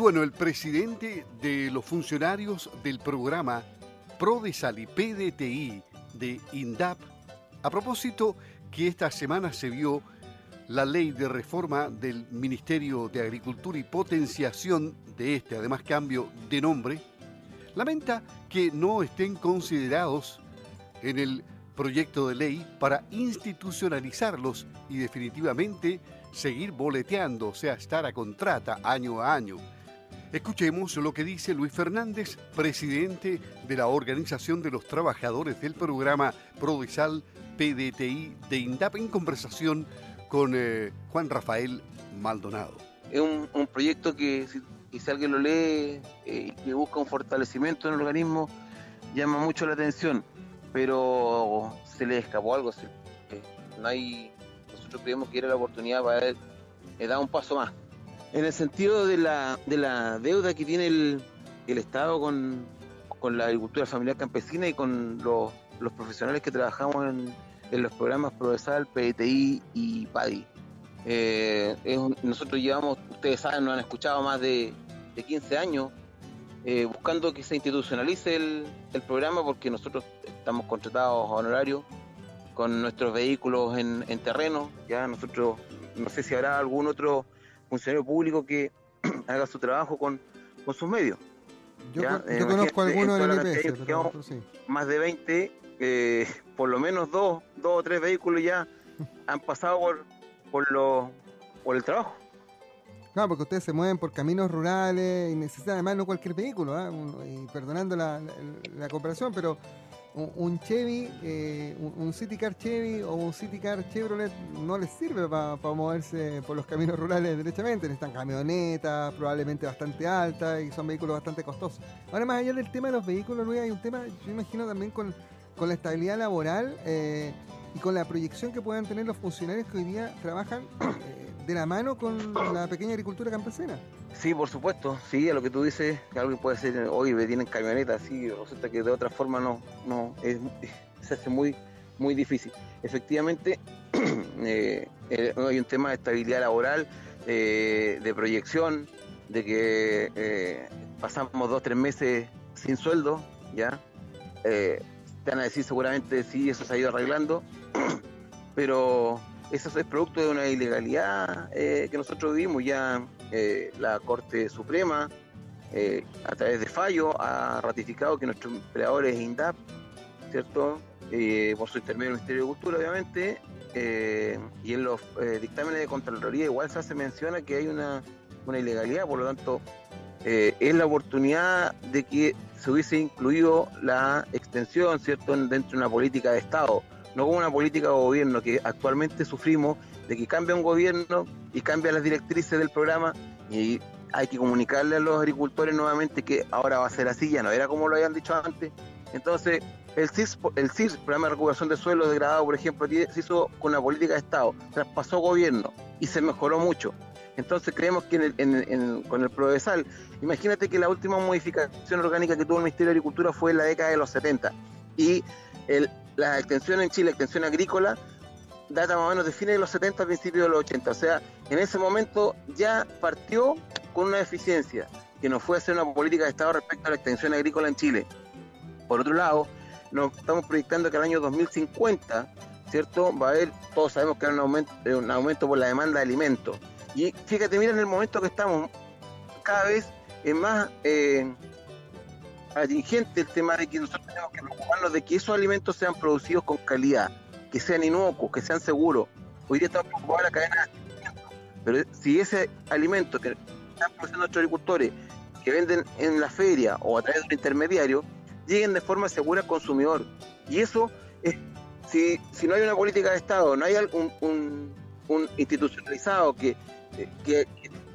bueno, el presidente de los funcionarios del programa PRODESAL y PDTI de INDAP, a propósito que esta semana se vio la ley de reforma del Ministerio de Agricultura y potenciación de este, además cambio de nombre, lamenta que no estén considerados en el proyecto de ley para institucionalizarlos y definitivamente seguir boleteando, o sea, estar a contrata año a año. Escuchemos lo que dice Luis Fernández, presidente de la Organización de los Trabajadores del programa Prodesal PDTI de INDAP en conversación con eh, Juan Rafael Maldonado. Es un, proyecto que si, alguien lo lee eh, y busca un fortalecimiento en el organismo, llama mucho la atención, pero se le escapó algo. no hay, nosotros creemos que era la oportunidad para él, dar un paso más. En el sentido de la, de la deuda que tiene el, el Estado con, con la agricultura familiar campesina y con los, los profesionales que trabajamos en, en los programas Provesal, PTI y PADI. Eh, nosotros llevamos, ustedes saben, nos han escuchado más de, 15 años eh, buscando que se institucionalice el, programa porque nosotros estamos contratados a honorario con nuestros vehículos en, terreno. Ya nosotros, no sé si habrá algún otro funcionario público que haga su trabajo con, sus medios. Yo, eh, conozco algunos del LPS, más de 20 eh, por lo menos dos, dos o tres vehículos ya han pasado por, por, lo, por el trabajo. Claro, porque ustedes se mueven por caminos rurales y necesitan además no cualquier vehículo, ¿ah? y perdonando la, la, comparación, pero un, Chevy, eh, un, City Car Chevy o un City Car Chevrolet no les sirve para moverse por los caminos rurales derechamente. Necesitan camionetas, probablemente bastante altas y son vehículos bastante costosos. Ahora, más allá del tema de los vehículos, Luis, hay un tema, yo imagino también con con la estabilidad laboral eh, y con la proyección que puedan tener los funcionarios que hoy día trabajan eh, de la mano con la pequeña agricultura campesina. Sí, por supuesto, sí, a lo que tú dices, que algo puede ser, hoy tienen camionetas, sí, resulta que de otra forma no, no, se hace muy, muy difícil. Efectivamente, eh, hay un tema de estabilidad laboral, de proyección, de que pasamos dos, tres meses sin sueldo, ¿ya? te van a decir seguramente sí, eso se ha ido arreglando, pero eso es producto de una ilegalidad eh, que nosotros vimos ya eh, la Corte Suprema eh, a través de fallo ha ratificado que nuestros empleadores INDAP, ¿cierto? por su intermedio del Ministerio de Cultura, obviamente, y en los dictámenes de Contraloría igual se menciona que hay una, una ilegalidad, por lo tanto, es la oportunidad de que se hubiese incluido la extensión, ¿cierto?, dentro de una política de Estado, no como una política de gobierno que actualmente sufrimos de que cambia un gobierno y cambia las directrices del programa y hay que comunicarle a los agricultores nuevamente que ahora va a ser así, ya no era como lo habían dicho antes. Entonces, el CIS, el CIS, Programa de Recuperación de Suelo Degradado, por ejemplo, se hizo con una política de Estado, traspasó gobierno y se mejoró mucho. Entonces creemos que con el Provesal, imagínate que la última modificación orgánica que tuvo el Ministerio de Agricultura fue en la década de los 70 y la extensión en Chile, extensión agrícola, data más o menos de fines de los 70 a principios de los 80. O sea, en ese momento ya partió con una deficiencia, que no fue hacer una política de Estado respecto a la extensión agrícola en Chile. Por otro lado, nos estamos proyectando que el año 2050, ¿cierto? Va a haber, todos sabemos que hay un aumento, un aumento por la demanda de alimentos. Y fíjate, mira en el momento que estamos, cada vez es más eh, atingente el tema de que nosotros tenemos que preocuparnos de que esos alimentos sean producidos con calidad, que sean inocuos, que sean seguros. Hoy día estamos preocupados de la cadena de pero si ese alimento que están produciendo nuestros agricultores, que venden en la feria o a través de un intermediario, lleguen de forma segura al consumidor. Y eso, es, si, si no hay una política de Estado, no hay un, un, un institucionalizado que que,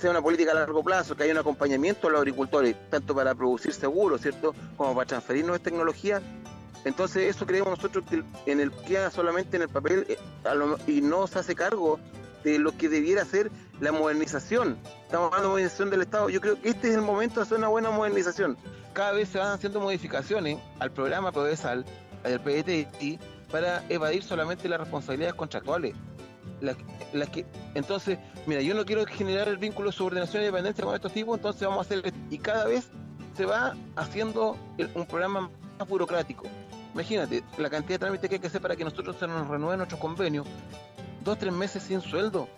sea una política a largo plazo, que haya un acompañamiento a los agricultores, tanto para producir seguros, ¿cierto?, como para transferir nuevas tecnologías. Entonces, eso creemos nosotros que en el queda solamente en el papel eh, y no se hace cargo de lo que debiera ser la modernización. Estamos hablando de modernización del Estado. Yo creo que este es el momento de hacer una buena modernización. Cada vez se van haciendo modificaciones al programa PRODESAL, al PDTI, para evadir solamente las responsabilidades contractuales. La, que, entonces, mira, yo no quiero generar el vínculo de subordinación y dependencia con estos tipos, entonces vamos a hacer, y cada vez se va haciendo un programa más burocrático. Imagínate, la cantidad de trámites que hay que hacer para que nosotros se nos renueven nuestros convenios, dos, tres meses sin sueldo.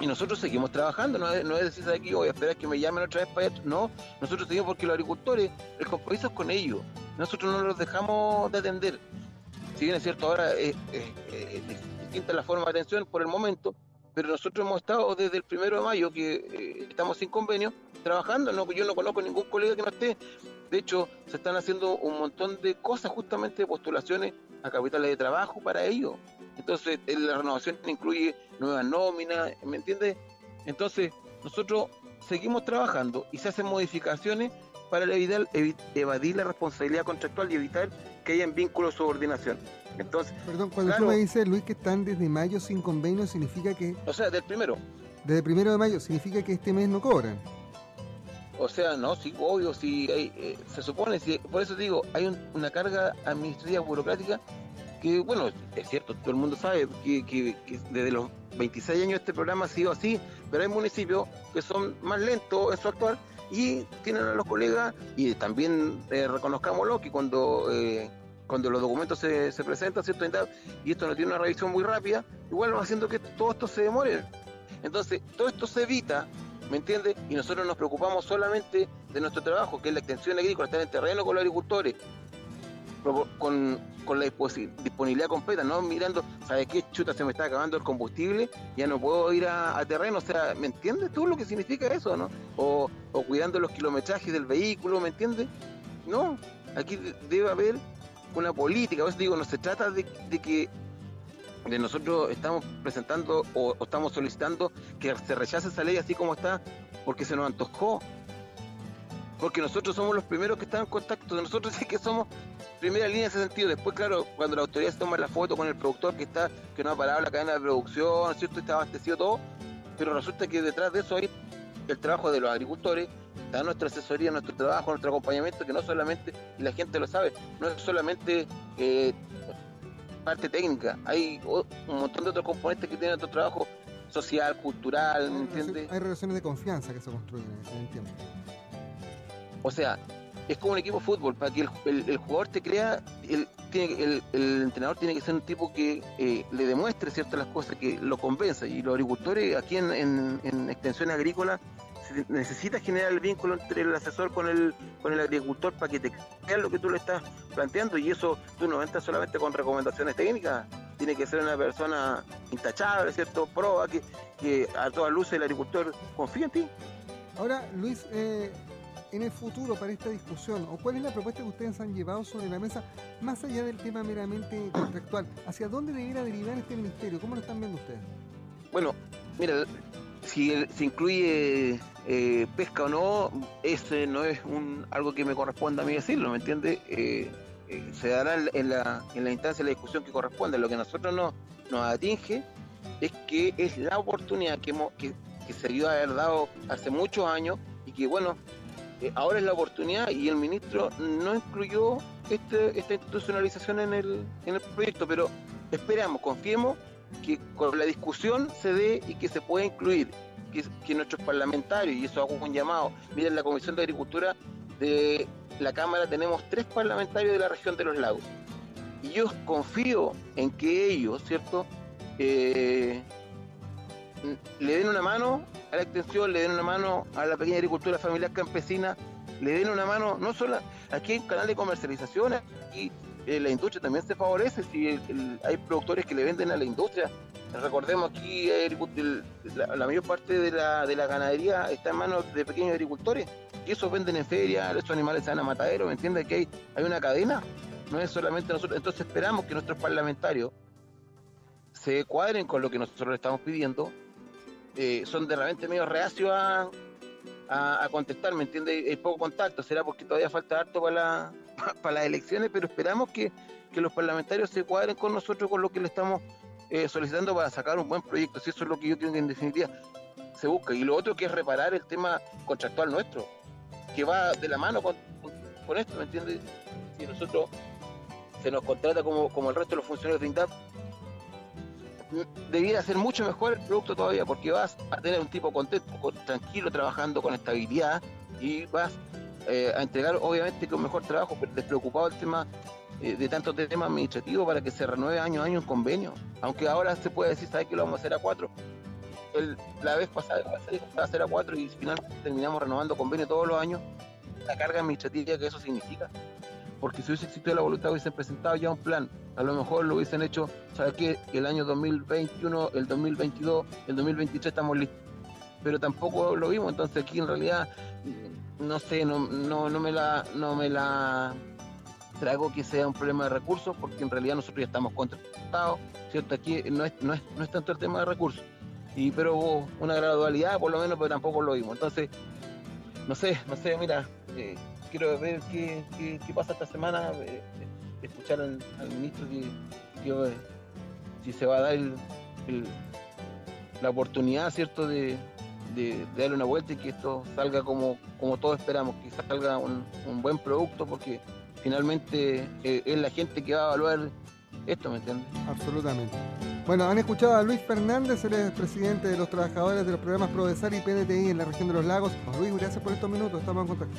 Y nosotros seguimos trabajando, no es, no es decir aquí, voy a esperar que me llamen otra vez para allá. No, nosotros seguimos porque los agricultores, el compromiso es con ellos. Nosotros no los dejamos de atender. Si bien es cierto, ahora es, la forma de atención por el momento, pero nosotros hemos estado desde el primero de mayo, que eh, estamos sin convenio, trabajando. No, yo no conozco ningún colega que no esté. De hecho, se están haciendo un montón de cosas, justamente postulaciones a capitales de trabajo para ellos. Entonces, la renovación incluye nuevas nóminas, ¿me entiendes? Entonces, nosotros seguimos trabajando y se hacen modificaciones para evitar, evadir la responsabilidad contractual y evitar que haya vínculos de subordinación. Entonces, Perdón, cuando tú me dices, Luis, que están desde mayo sin convenio, significa que... O sea, del primero. Desde el primero de mayo, significa que este mes no cobran. O sea, no, sí, obvio, sí, eh, se supone, sí, por eso digo, hay una carga administrativa burocrática que, bueno, es cierto, todo el mundo sabe que, desde los 26 años este programa ha sido así, pero hay municipios que son más lentos en su actuar y tienen a los colegas, y también eh, reconozcámoslo, que cuando, eh, cuando los documentos se, se presentan, ¿cierto? Y esto no tiene una revisión muy rápida, igual va haciendo que todo esto se demore. Entonces, todo esto se evita ¿me entiendes? Y nosotros nos preocupamos solamente de nuestro trabajo, que es la extensión agrícola, estar en terreno con los agricultores, con, la disponibilidad completa, no mirando, ¿sabes qué chuta se me está acabando el combustible? Ya no puedo ir a, terreno, o sea, ¿me entiendes tú lo que significa eso, no? O, cuidando los kilometrajes del vehículo, ¿me entiendes? No, aquí debe haber una política, a veces digo, no se trata de que de nosotros estamos presentando o, estamos solicitando que se rechace esa ley así como está porque se nos antojó. Porque nosotros somos los primeros que están en contacto, nosotros sí que somos primera línea en ese sentido. Después, claro, cuando la autoridad se toma la foto con el productor que está, que no ha parado la cadena de producción, ¿cierto? Está abastecido todo, pero resulta que detrás de eso hay el trabajo de los agricultores, está nuestra asesoría, nuestro trabajo, nuestro acompañamiento, que no solamente, y la gente lo sabe, no es solamente eh, parte técnica, hay un montón de otros componentes que tienen otro trabajo social, cultural, ¿me entiendes? Hay relaciones de confianza que se construyen en O sea, es como un equipo de fútbol, para que el, jugador te crea, el, entrenador tiene que ser un tipo que eh, le demuestre ciertas las cosas, que lo convenza. Y los agricultores aquí en, en, en extensión agrícola necesitas generar el vínculo entre el asesor con el, con el agricultor para que te crea lo que tú le estás planteando y eso tú no entras solamente con recomendaciones técnicas, tiene que ser una persona intachable, ¿cierto? Proba, que, que a todas luces el agricultor confía en ti. Ahora, Luis, eh, en el futuro para esta discusión, o cuál es la propuesta que ustedes han llevado sobre la mesa, más allá del tema meramente contractual, ¿hacia dónde debiera derivar este ministerio? ¿Cómo lo están viendo ustedes? Bueno, mira, si se incluye eh, pesca o no, ese no es un algo que me corresponda a mí decirlo, ¿me entiende? Eh, eh, se dará en la, en la instancia de la discusión que corresponde. Lo que a nosotros nos, nos atinge es que es la oportunidad que, que, se dio haber dado hace muchos años y que, bueno, ahora es la oportunidad y el ministro no incluyó este, esta institucionalización en el, en el proyecto, pero esperamos, confiemos que con la discusión se dé y que se pueda incluir, que, nuestros parlamentarios, y eso hago un llamado, miren, la Comisión de Agricultura de la Cámara tenemos tres parlamentarios de la región de los lagos. Y yo confío en que ellos, ¿cierto? Eh, le den una mano a la extensión, le den una mano a la pequeña agricultura familiar campesina, le den una mano, no solo, aquí hay un canal de comercialización, aquí eh, la industria también se favorece si hay productores que le venden a la industria. Recordemos aquí la, mayor parte de la, de la ganadería está en manos de pequeños agricultores y esos venden en feria, esos animales se van a matadero, ¿me entiendes? Que hay, hay una cadena, no es solamente nosotros. Entonces esperamos que nuestros parlamentarios se cuadren con lo que nosotros le estamos pidiendo. Eh, son de repente medio reacios a, a, contestar, ¿me entiendes? Hay poco contacto, será porque todavía falta harto para, la, para las elecciones, pero esperamos que, los parlamentarios se cuadren con nosotros con lo que le estamos eh, solicitando para sacar un buen proyecto, si eso es lo que yo creo que en definitiva se busca. Y lo otro que es reparar el tema contractual nuestro, que va de la mano con, con esto, ¿me entiendes? Si nosotros se nos contrata como, como el resto de los funcionarios de INDAP, debiera ser mucho mejor el producto todavía, porque vas a tener un tipo contento, tranquilo, trabajando con estabilidad y vas eh, a entregar obviamente con mejor trabajo, pero despreocupado el tema eh, de tantos temas administrativos para que se renueve año a año un convenio. Aunque ahora se puede decir, ¿sabes que lo vamos a hacer a cuatro? la vez pasada va a ser a cuatro y finalmente terminamos renovando convenio todos los años. La carga administrativa que eso significa. Porque si hubiese existido la voluntad, hubiesen presentado ya un plan. A lo mejor lo hubiesen hecho, ¿sabes qué? El año 2021, el 2022, el 2023 estamos listos. Pero tampoco lo vimos, entonces aquí en realidad, no sé, no, no, no me la, no me la trago que sea un problema de recursos, porque en realidad nosotros ya estamos contratados, ¿cierto? Aquí no es, no es, no es tanto el tema de recursos, y, pero hubo una gradualidad, por lo menos, pero tampoco lo vimos. Entonces, no sé, no sé, mira, eh, quiero ver qué, qué, pasa esta semana, eh, escuchar al, ministro que, si se va a dar la oportunidad, ¿cierto?, de, de, darle una vuelta y que esto salga como, como todos esperamos, que salga un, un buen producto, porque finalmente eh, es la gente que va a evaluar esto, ¿me entiendes? Absolutamente. Bueno, han escuchado a Luis Fernández, él es presidente de los trabajadores de los programas Prodesal y PDTI en la región de los lagos. Luis, gracias por estos minutos, estamos en contacto.